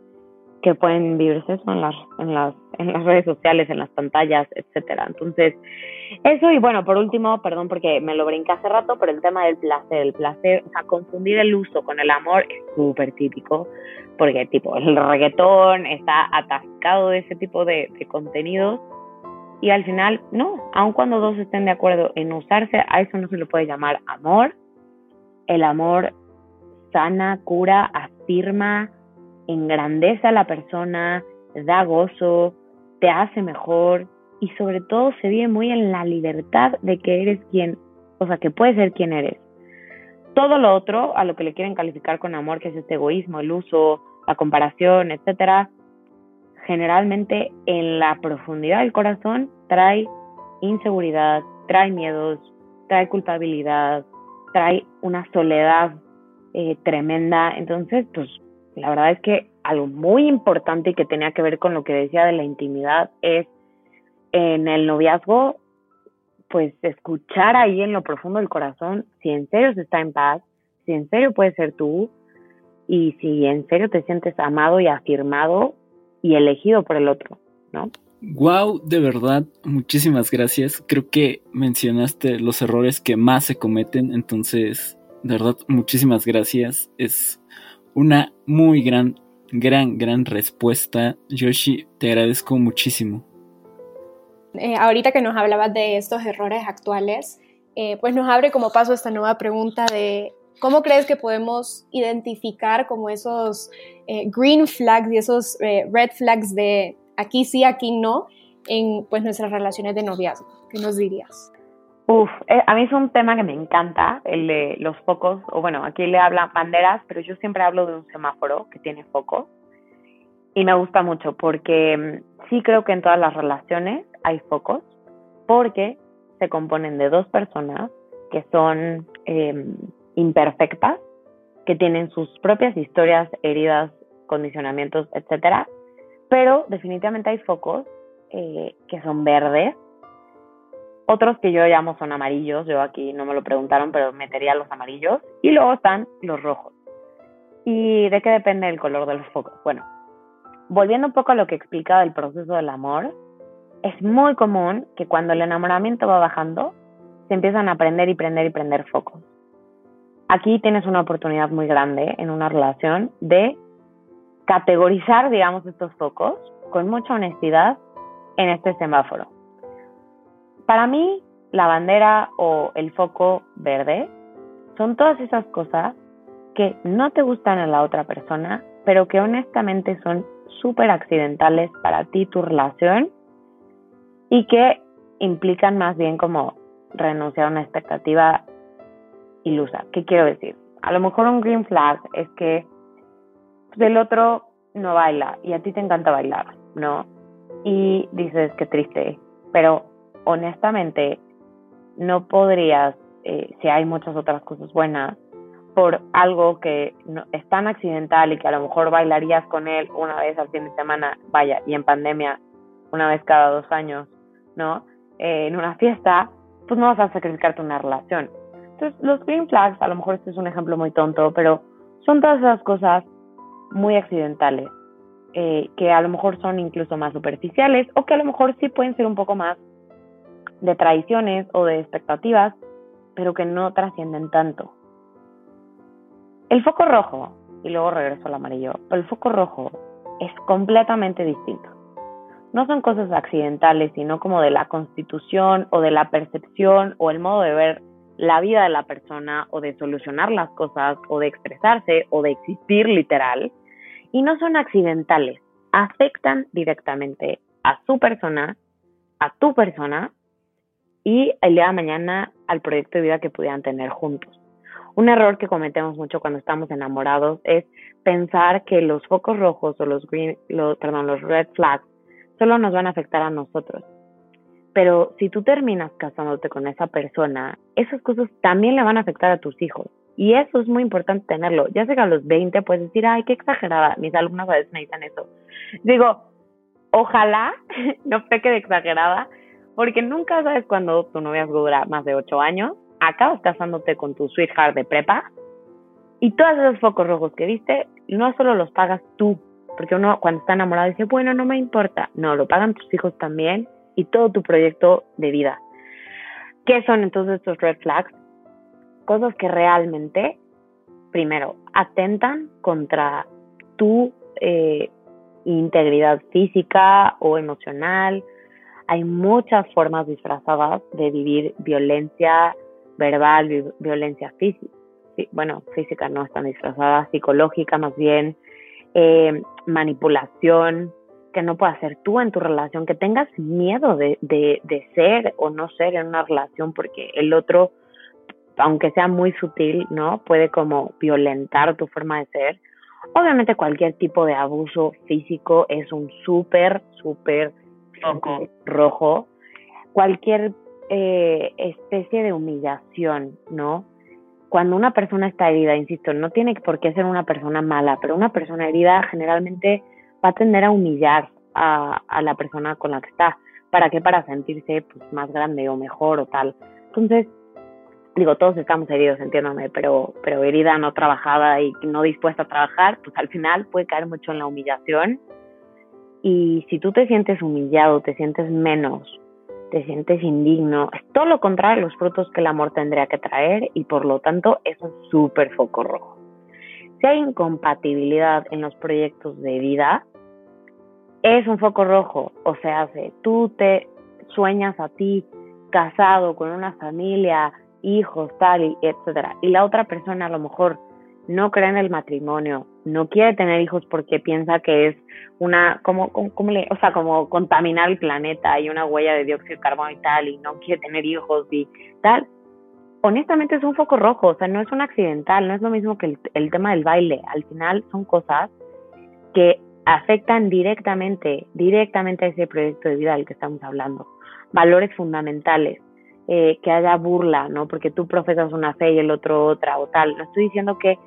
Speaker 3: Que pueden vivirse eso en las, en las, en las redes sociales, en las pantallas, etcétera. Entonces, eso y bueno, por último, perdón porque me lo brinqué hace rato, pero el tema del placer, el placer, o sea, confundir el uso con el amor es súper típico, porque tipo, el reggaetón está atascado de ese tipo de, de contenidos y al final, no, aun cuando dos estén de acuerdo en usarse, a eso no se le puede llamar amor. El amor sana, cura, afirma, engrandece a la persona, da gozo, te hace mejor y sobre todo se vive muy en la libertad de que eres quien, o sea, que puedes ser quien eres. Todo lo otro, a lo que le quieren calificar con amor, que es este egoísmo, el uso, la comparación, etcétera, generalmente en la profundidad del corazón trae inseguridad, trae miedos, trae culpabilidad, trae una soledad eh, tremenda. Entonces, pues la verdad es que algo muy importante y que tenía que ver con lo que decía de la intimidad es en el noviazgo, pues escuchar ahí en lo profundo del corazón si en serio se está en paz, si en serio puedes ser tú y si en serio te sientes amado y afirmado y elegido por el otro, ¿no?
Speaker 1: Wow, de verdad, muchísimas gracias. Creo que mencionaste los errores que más se cometen, entonces, de verdad, muchísimas gracias. Es una muy gran, gran, gran respuesta. Yoshi, te agradezco muchísimo.
Speaker 2: Eh, ahorita que nos hablabas de estos errores actuales, eh, pues nos abre como paso esta nueva pregunta de cómo crees que podemos identificar como esos eh, green flags y esos red flags de aquí sí, aquí no, en pues nuestras relaciones de noviazgo. ¿Qué nos dirías?
Speaker 3: Uf, eh, a mí es un tema que me encanta, el de los focos, o bueno, aquí le hablan banderas, pero yo siempre hablo de un semáforo que tiene focos. Y me gusta mucho porque mm, sí creo que en todas las relaciones hay focos, porque se componen de dos personas que son em, imperfectas, que tienen sus propias historias, heridas, condicionamientos, etcétera, pero definitivamente hay focos eh, que son verdes, otros que yo llamo son amarillos, yo aquí no me lo preguntaron, pero metería los amarillos, y luego están los rojos. ¿Y de qué depende el color de los focos? Bueno, volviendo un poco a lo que explica del proceso del amor, es muy común que cuando el enamoramiento va bajando, se empiezan a prender y prender y prender focos. Aquí tienes una oportunidad muy grande en una relación de categorizar, digamos, estos focos con mucha honestidad en este semáforo. Para mí, la bandera o el foco verde son todas esas cosas que no te gustan en la otra persona, pero que honestamente son súper accidentales para ti, tu relación, y que implican más bien como renunciar a una expectativa ilusa. ¿Qué quiero decir? A lo mejor un green flag es que del otro no baila y a ti te encanta bailar, ¿no? Y dices que triste, pero honestamente no podrías, eh, si hay muchas otras cosas buenas, por algo que no, es tan accidental y que a lo mejor bailarías con él una vez al fin de semana, vaya, y en pandemia una vez cada dos años, ¿no? Eh, en una fiesta, pues no vas a sacrificarte una relación. Entonces, los green flags, a lo mejor este es un ejemplo muy tonto, pero son todas esas cosas muy accidentales, eh, que a lo mejor son incluso más superficiales o que a lo mejor sí pueden ser un poco más de tradiciones o de expectativas, pero que no trascienden tanto. El foco rojo, y luego regreso al amarillo, pero el foco rojo es completamente distinto. No son cosas accidentales, sino como de la constitución o de la percepción o el modo de ver la vida de la persona o de solucionar las cosas o de expresarse o de existir literal y no son accidentales, afectan directamente a su persona, a tu persona y el día de mañana al proyecto de vida que pudieran tener juntos. Un error que cometemos mucho cuando estamos enamorados es pensar que los focos rojos o los green, perdón, los red flags solo nos van a afectar a nosotros. Pero si tú terminas casándote con esa persona, esas cosas también le van a afectar a tus hijos. Y eso es muy importante tenerlo. Ya sé que a los 20 puedes decir, ay, qué exagerada. Mis alumnos a veces me dicen eso. Digo, ojalá no peque de exagerada, porque nunca sabes cuando tu noviazgo dura más de 8 años, acabas casándote con tu sweetheart de prepa, y todos esos focos rojos que viste, no solo los pagas tú, porque uno cuando está enamorado dice, bueno, no me importa. No, lo pagan tus hijos también y todo tu proyecto de vida. ¿Qué son entonces estos red flags? cosas que realmente, primero, atentan contra tu eh, integridad física o emocional. Hay muchas formas disfrazadas de vivir violencia verbal, violencia física. Bueno, física no están disfrazada, psicológica más bien, eh, manipulación que no puedas hacer tú en tu relación, que tengas miedo de, de, de ser o no ser en una relación porque el otro aunque sea muy sutil, ¿no? Puede como violentar tu forma de ser. Obviamente cualquier tipo de abuso físico es un súper, súper rojo. Cualquier eh, especie de humillación, ¿no? Cuando una persona está herida, insisto, no tiene por qué ser una persona mala, pero una persona herida generalmente va a tender a humillar a, a la persona con la que está. ¿Para qué? Para sentirse pues, más grande o mejor o tal. Entonces, digo, todos estamos heridos, entiéndame, pero, pero herida no trabajada y no dispuesta a trabajar, pues al final puede caer mucho en la humillación. Y si tú te sientes humillado, te sientes menos, te sientes indigno, es todo lo contrario los frutos que el amor tendría que traer y por lo tanto es un súper foco rojo. Si hay incompatibilidad en los proyectos de vida, es un foco rojo. O sea, tú te sueñas a ti casado con una familia, hijos, tal, y etcétera, y la otra persona a lo mejor no cree en el matrimonio, no quiere tener hijos porque piensa que es una, como, como, le, o sea, como contaminar el planeta y una huella de dióxido de carbono y tal, y no quiere tener hijos y tal. Honestamente es un foco rojo, o sea, no es un accidental, no es lo mismo que el, el tema del baile. Al final son cosas que afectan directamente, directamente a ese proyecto de vida del que estamos hablando. Valores fundamentales, eh, que haya burla, ¿no? Porque tú profesas una fe y el otro otra o tal. No estoy diciendo que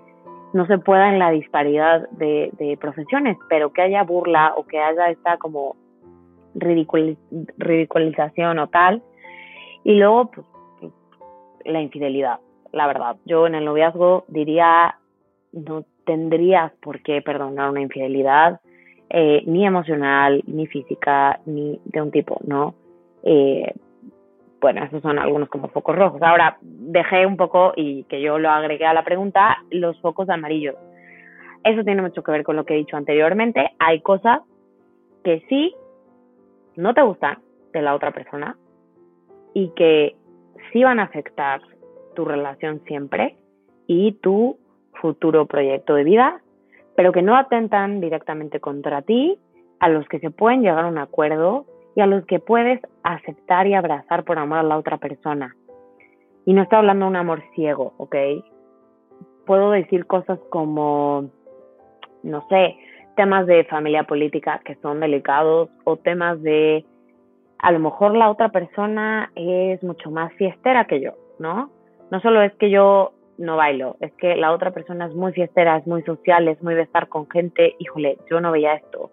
Speaker 3: no se pueda en la disparidad de, de profesiones, pero que haya burla o que haya esta como ridiculización o tal. Y luego, pues, pues, la infidelidad, la verdad. Yo en el noviazgo diría, no tendrías por qué perdonar una infidelidad, eh, ni emocional, ni física, ni de un tipo, ¿no? Eh, bueno, esos son algunos como focos rojos. Ahora, dejé un poco, y que yo lo agregué a la pregunta, los focos amarillos. Eso tiene mucho que ver con lo que he dicho anteriormente. Hay cosas que sí no te gustan de la otra persona y que sí van a afectar tu relación siempre y tu futuro proyecto de vida, pero que no atentan directamente contra ti, a los que se pueden llegar a un acuerdo y a los que puedes aceptar y abrazar por amor a la otra persona. Y no estoy hablando de un amor ciego, ¿ok? Puedo decir cosas como, no sé, temas de familia política que son delicados o temas de, a lo mejor la otra persona es mucho más fiestera que yo, ¿no? No solo es que yo no bailo, es que la otra persona es muy fiestera, es muy social, es muy de estar con gente, híjole, yo no veía esto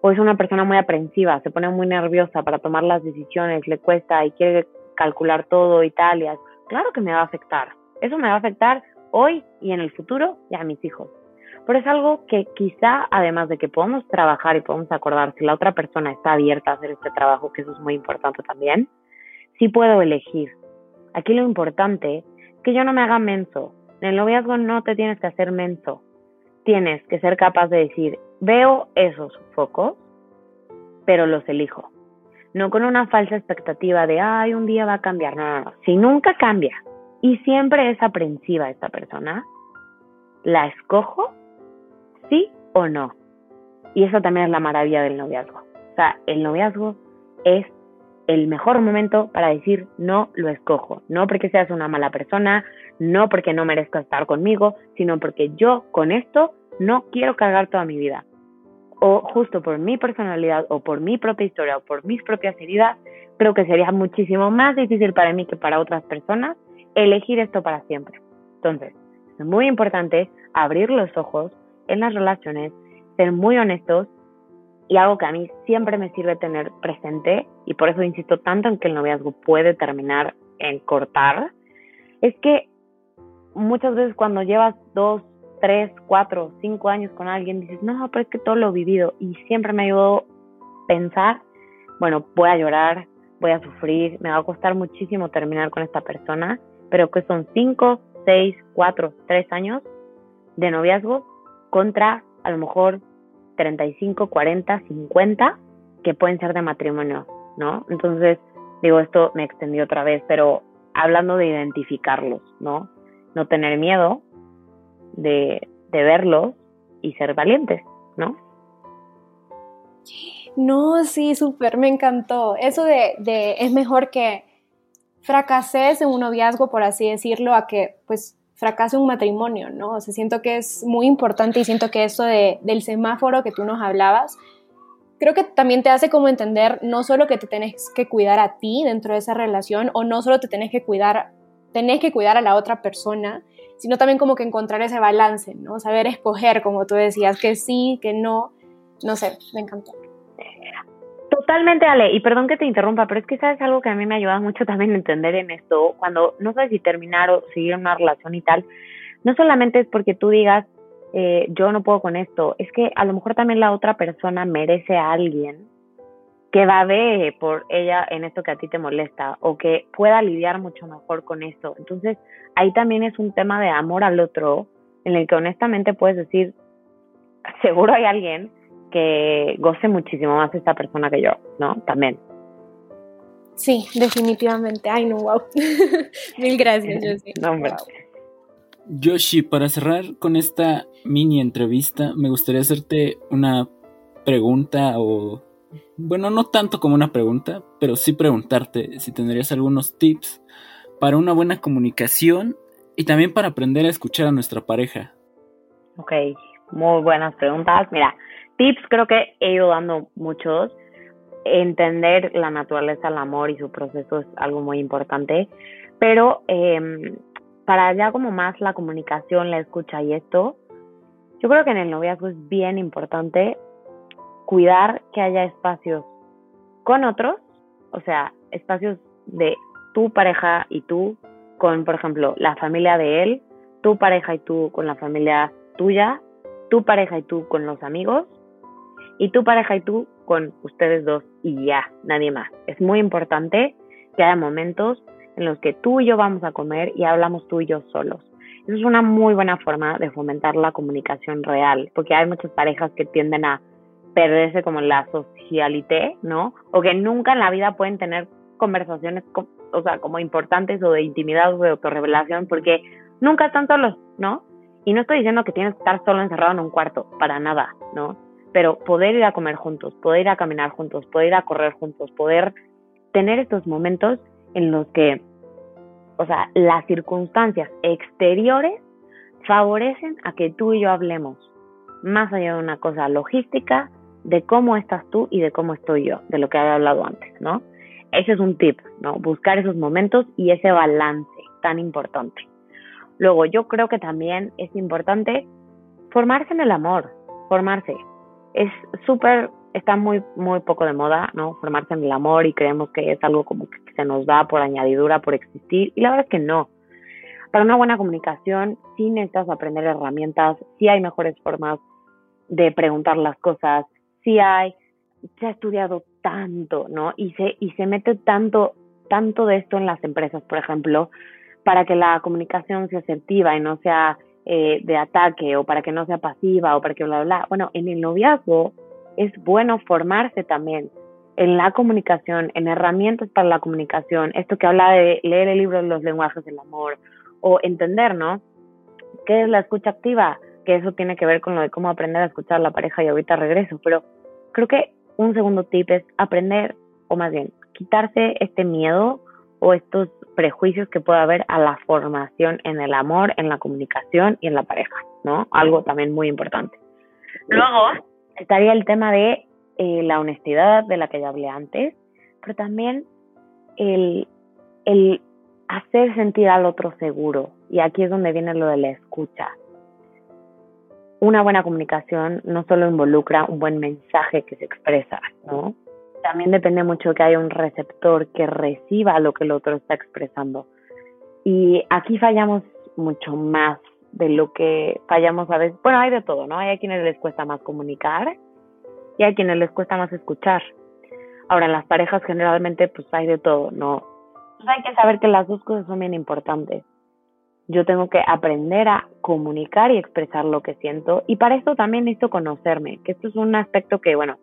Speaker 3: o es una persona muy aprensiva, se pone muy nerviosa para tomar las decisiones, le cuesta y quiere calcular todo y tal, y claro que me va a afectar. Eso me va a afectar hoy y en el futuro y a mis hijos. Pero es algo que quizá, además de que podemos trabajar y podemos acordar si la otra persona está abierta a hacer este trabajo, que eso es muy importante también, sí puedo elegir. Aquí lo importante es que yo no me haga menso. En el noviazgo no te tienes que hacer menso. Tienes que ser capaz de decir, Veo esos focos, pero los elijo. No con una falsa expectativa de, ay, un día va a cambiar. No, no, no. Si nunca cambia y siempre es aprensiva esta persona, la escojo, sí o no. Y eso también es la maravilla del noviazgo. O sea, el noviazgo es el mejor momento para decir no lo escojo. No porque seas una mala persona, no porque no merezca estar conmigo, sino porque yo con esto no quiero cargar toda mi vida. O justo por mi personalidad o por mi propia historia o por mis propias heridas, creo que sería muchísimo más difícil para mí que para otras personas elegir esto para siempre. Entonces, es muy importante abrir los ojos en las relaciones, ser muy honestos y algo que a mí siempre me sirve tener presente y por eso insisto tanto en que el noviazgo puede terminar en cortar, es que muchas veces cuando llevas dos, tres, cuatro, cinco años con alguien, dices, no, pero es que todo lo he vivido y siempre me ayudó pensar, bueno, voy a llorar, voy a sufrir, me va a costar muchísimo terminar con esta persona, pero que son cinco, seis, cuatro, tres años de noviazgo contra a lo mejor 35, 40, 50 que pueden ser de matrimonio, ¿no? Entonces, digo, esto me extendió otra vez, pero hablando de identificarlos, ¿no? No tener miedo, de, de verlos y ser valientes, ¿no?
Speaker 2: No, sí, súper, me encantó. Eso de, de, es mejor que fracases en un noviazgo, por así decirlo, a que pues fracase un matrimonio, ¿no? O sea, siento que es muy importante y siento que eso de, del semáforo que tú nos hablabas, creo que también te hace como entender no solo que te tenés que cuidar a ti dentro de esa relación o no solo te tenés que cuidar, tenés que cuidar a la otra persona, sino también como que encontrar ese balance, ¿no? Saber escoger, como tú decías, que sí, que no, no sé, me encantó.
Speaker 3: Totalmente, Ale, y perdón que te interrumpa, pero es que sabes algo que a mí me ha mucho también a entender en esto, cuando no sabes si terminar o seguir una relación y tal, no solamente es porque tú digas, eh, yo no puedo con esto. Es que a lo mejor también la otra persona merece a alguien que va ver por ella en esto que a ti te molesta o que pueda lidiar mucho mejor con eso. Entonces, ahí también es un tema de amor al otro en el que honestamente puedes decir, seguro hay alguien que goce muchísimo más esta persona que yo, ¿no? También.
Speaker 2: Sí, definitivamente. Ay, no, wow. Mil gracias,
Speaker 3: Yoshi. No, hombre.
Speaker 1: Yoshi, para cerrar con esta mini entrevista, me gustaría hacerte una pregunta o, bueno, no tanto como una pregunta, pero sí preguntarte si tendrías algunos tips para una buena comunicación y también para aprender a escuchar a nuestra pareja.
Speaker 3: Ok, muy buenas preguntas. Mira, tips creo que he ido dando muchos. Entender la naturaleza del amor y su proceso es algo muy importante, pero eh, para ya como más la comunicación, la escucha y esto, yo creo que en el noviazgo es bien importante cuidar que haya espacios con otros, o sea, espacios de tu pareja y tú con, por ejemplo, la familia de él, tu pareja y tú con la familia tuya, tu pareja y tú con los amigos y tu pareja y tú con ustedes dos y ya, nadie más. Es muy importante que haya momentos en los que tú y yo vamos a comer y hablamos tú y yo solos. Eso es una muy buena forma de fomentar la comunicación real, porque hay muchas parejas que tienden a perderse como la socialité, ¿no? O que nunca en la vida pueden tener conversaciones, o sea, como importantes o de intimidad o de autorrevelación, porque nunca están solos, ¿no? Y no estoy diciendo que tienes que estar solo encerrado en un cuarto, para nada, ¿no? Pero poder ir a comer juntos, poder ir a caminar juntos, poder ir a correr juntos, poder tener estos momentos en los que, o sea, las circunstancias exteriores favorecen a que tú y yo hablemos, más allá de una cosa logística, de cómo estás tú y de cómo estoy yo, de lo que había hablado antes, ¿no? Ese es un tip, ¿no? Buscar esos momentos y ese balance tan importante. Luego, yo creo que también es importante formarse en el amor, formarse. Es súper está muy, muy poco de moda, ¿no? Formarse en el amor y creemos que es algo como que se nos da por añadidura, por existir, y la verdad es que no. Para una buena comunicación, sí necesitas aprender herramientas, sí hay mejores formas de preguntar las cosas, sí hay, se ha estudiado tanto, ¿no? Y se, y se mete tanto, tanto de esto en las empresas, por ejemplo, para que la comunicación sea asertiva y no sea eh, de ataque, o para que no sea pasiva, o para que bla, bla, bla. Bueno, en el noviazgo es bueno formarse también en la comunicación, en herramientas para la comunicación, esto que habla de leer el libro de los lenguajes del amor o entender, ¿no? ¿Qué es la escucha activa? Que eso tiene que ver con lo de cómo aprender a escuchar a la pareja y ahorita regreso, pero creo que un segundo tip es aprender, o más bien, quitarse este miedo o estos prejuicios que puede haber a la formación en el amor, en la comunicación y en la pareja, ¿no? Algo también muy importante. Luego, estaría el tema de eh, la honestidad de la que ya hablé antes, pero también el, el hacer sentir al otro seguro. Y aquí es donde viene lo de la escucha. Una buena comunicación no solo involucra un buen mensaje que se expresa, ¿no? También depende mucho que haya un receptor que reciba lo que el otro está expresando. Y aquí fallamos mucho más de lo que fallamos a veces. Bueno, hay de todo, ¿no? Hay quienes les cuesta más comunicar y hay quienes les cuesta más escuchar. Ahora, en las parejas generalmente pues hay de todo, ¿no? Pues hay que saber que las dos cosas son bien importantes. Yo tengo que aprender a comunicar y expresar lo que siento y para esto también necesito conocerme, que esto es un aspecto que, bueno,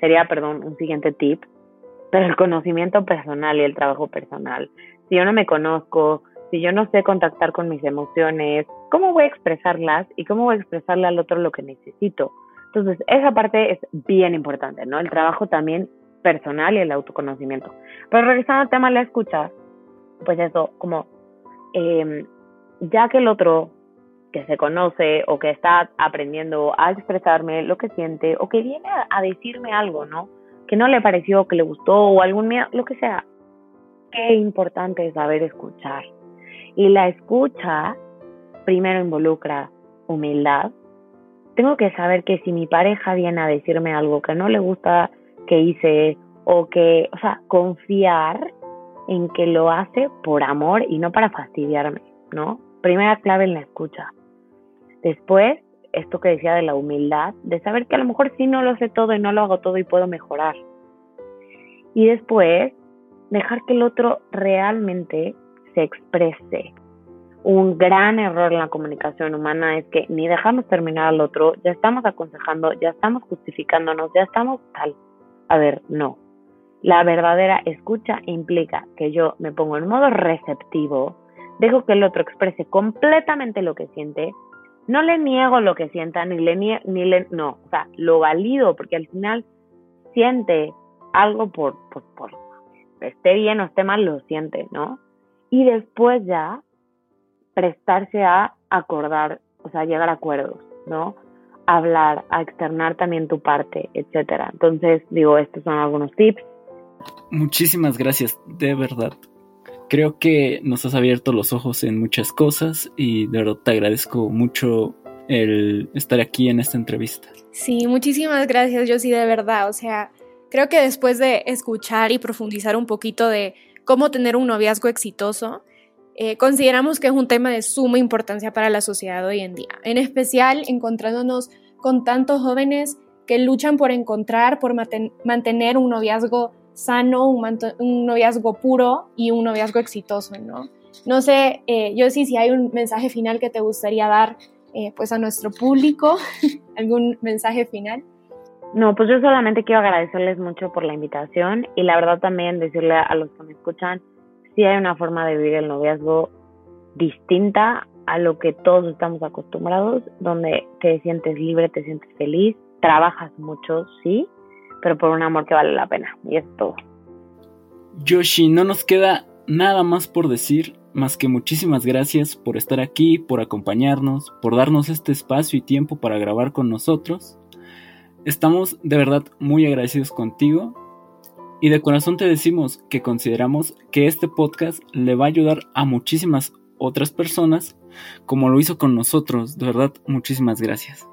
Speaker 3: sería, perdón, un siguiente tip, pero el conocimiento personal y el trabajo personal. Si yo no me conozco, si yo no sé contactar con mis emociones, ¿cómo voy a expresarlas y cómo voy a expresarle al otro lo que necesito? Entonces, esa parte es bien importante, ¿no? El trabajo también personal y el autoconocimiento. Pero regresando al tema de la escucha, pues eso, como eh, ya que el otro que se conoce o que está aprendiendo a expresarme lo que siente o que viene a, decirme algo, ¿no? Que no le pareció, que le gustó o algún miedo, lo que sea. Qué importante es saber escuchar. Y la escucha primero involucra humildad. Tengo que saber que si mi pareja viene a decirme algo que no le gusta que hice o que, o sea, confiar en que lo hace por amor y no para fastidiarme, ¿no? Primera clave en la escucha. Después, esto que decía de la humildad, de saber que a lo mejor sí no lo sé todo y no lo hago todo y puedo mejorar. Y después, dejar que el otro realmente se exprese. Un gran error en la comunicación humana es que ni dejamos terminar al otro, ya estamos aconsejando, ya estamos justificándonos, ya estamos tal. A ver, no. La verdadera escucha implica que yo me pongo en modo receptivo, dejo que el otro exprese completamente lo que siente, no le niego lo que sienta, ni le nie ni le, no, o sea, lo valido, porque al final siente algo por, por, por, esté bien o esté mal, lo siente, ¿no? Y después ya prestarse a acordar, o sea, llegar a acuerdos, ¿no? Hablar, a externar también tu parte, etcétera. Entonces, digo, estos son algunos tips.
Speaker 1: Muchísimas gracias, de verdad. Creo que nos has abierto los ojos en muchas cosas y de verdad te agradezco mucho el estar aquí en esta entrevista.
Speaker 2: Sí, muchísimas gracias, yo sí, de verdad. O sea, creo que después de escuchar y profundizar un poquito de cómo tener un noviazgo exitoso, eh, consideramos que es un tema de suma importancia para la sociedad hoy en día. En especial, encontrándonos con tantos jóvenes que luchan por encontrar, por mantener un noviazgo sano, un, noviazgo puro y un noviazgo exitoso, ¿no? No sé, eh, yo sí, si hay un mensaje final que te gustaría dar eh, pues a nuestro público, algún mensaje final.
Speaker 3: No, pues yo solamente quiero agradecerles mucho por la invitación y la verdad también decirle a los que me escuchan, si hay una forma de vivir el noviazgo distinta a lo que todos estamos acostumbrados, donde te sientes libre, te sientes feliz, trabajas mucho, sí, pero por un amor que vale la pena. Y es todo.
Speaker 1: Yoshi, no nos queda nada más por decir, más que muchísimas gracias por estar aquí, por acompañarnos, por darnos este espacio y tiempo para grabar con nosotros. Estamos de verdad muy agradecidos contigo y de corazón te decimos que consideramos que este podcast le va a ayudar a muchísimas otras personas como lo hizo con nosotros. De verdad, muchísimas gracias.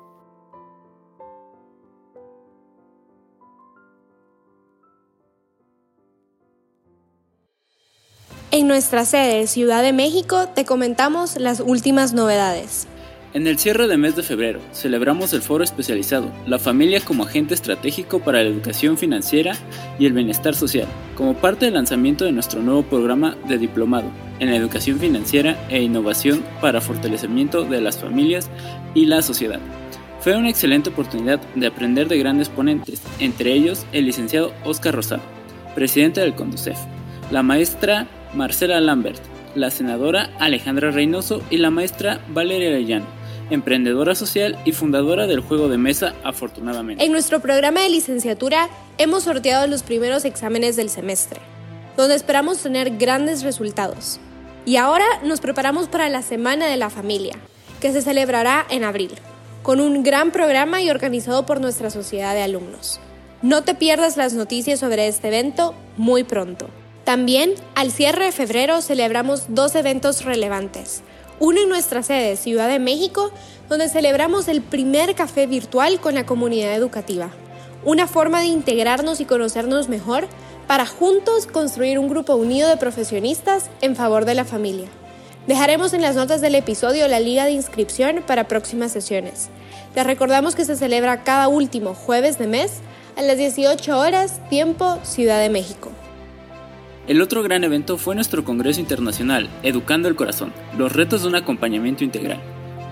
Speaker 2: En nuestra sede, Ciudad de México, te comentamos las últimas novedades.
Speaker 1: En el cierre de mes de febrero, celebramos el foro especializado La familia como agente estratégico para la educación financiera y el bienestar social, como parte del lanzamiento de nuestro nuevo programa de diplomado en educación financiera e innovación para fortalecimiento de las familias y la sociedad. Fue una excelente oportunidad de aprender de grandes ponentes, entre ellos el licenciado Oscar Rosado, presidente del CONDUCEF, la maestra Marcela Lambert, la senadora Alejandra Reynoso y la maestra Valeria Arellano, emprendedora social y fundadora del juego de mesa Afortunadamente.
Speaker 2: En nuestro programa de licenciatura hemos sorteado los primeros exámenes del semestre, donde esperamos tener grandes resultados. Y ahora nos preparamos para la Semana de la Familia, que se celebrará en abril, con un gran programa y organizado por nuestra sociedad de alumnos. No te pierdas las noticias sobre este evento muy pronto. También, al cierre de febrero, celebramos dos eventos relevantes. Uno en nuestra sede, Ciudad de México, donde celebramos el primer café virtual con la comunidad educativa. Una forma de integrarnos y conocernos mejor para juntos construir un grupo unido de profesionistas en favor de la familia. Dejaremos en las notas del episodio la liga de inscripción para próximas sesiones. Te recordamos que se celebra cada último jueves de mes a las 18 horas, tiempo Ciudad de México.
Speaker 1: El otro gran evento fue nuestro Congreso Internacional, Educando el Corazón, los retos de un acompañamiento integral.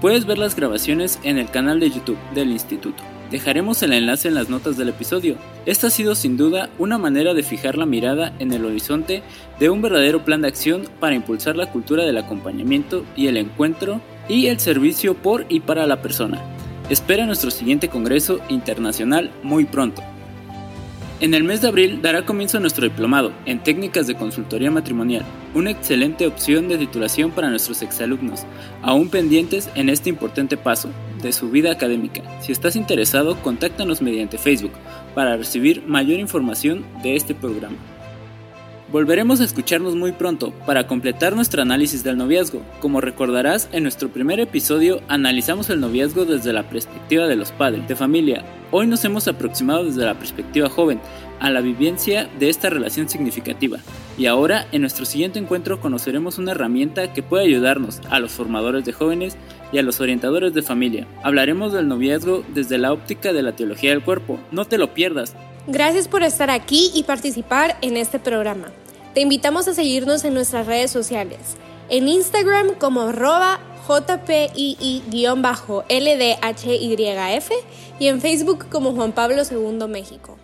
Speaker 1: Puedes ver las grabaciones en el canal de YouTube del Instituto. Dejaremos el enlace en las notas del episodio. Esta ha sido sin duda una manera de fijar la mirada en el horizonte de un verdadero plan de acción para impulsar la cultura del acompañamiento y el encuentro y el servicio por y para la persona. Espera nuestro siguiente Congreso Internacional muy pronto. En el mes de abril dará comienzo nuestro diplomado en técnicas de consultoría matrimonial, una excelente opción de titulación para nuestros exalumnos, aún pendientes en este importante paso de su vida académica. Si estás interesado, contáctanos mediante Facebook para recibir mayor información de este programa. Volveremos a escucharnos muy pronto para completar nuestro análisis del noviazgo. Como recordarás, en nuestro primer episodio analizamos el noviazgo desde la perspectiva de los padres, de familia. Hoy nos hemos aproximado desde la perspectiva joven a la vivencia de esta relación significativa. Y ahora, en nuestro siguiente encuentro, conoceremos una herramienta que puede ayudarnos a los formadores de jóvenes y a los orientadores de familia. Hablaremos del noviazgo desde la óptica de la teología del cuerpo. No te lo pierdas.
Speaker 2: Gracias por estar aquí y participar en este programa. Te invitamos a seguirnos en nuestras redes sociales. En Instagram como arroba JPII-LDHYF y en Facebook como Juan Pablo II México.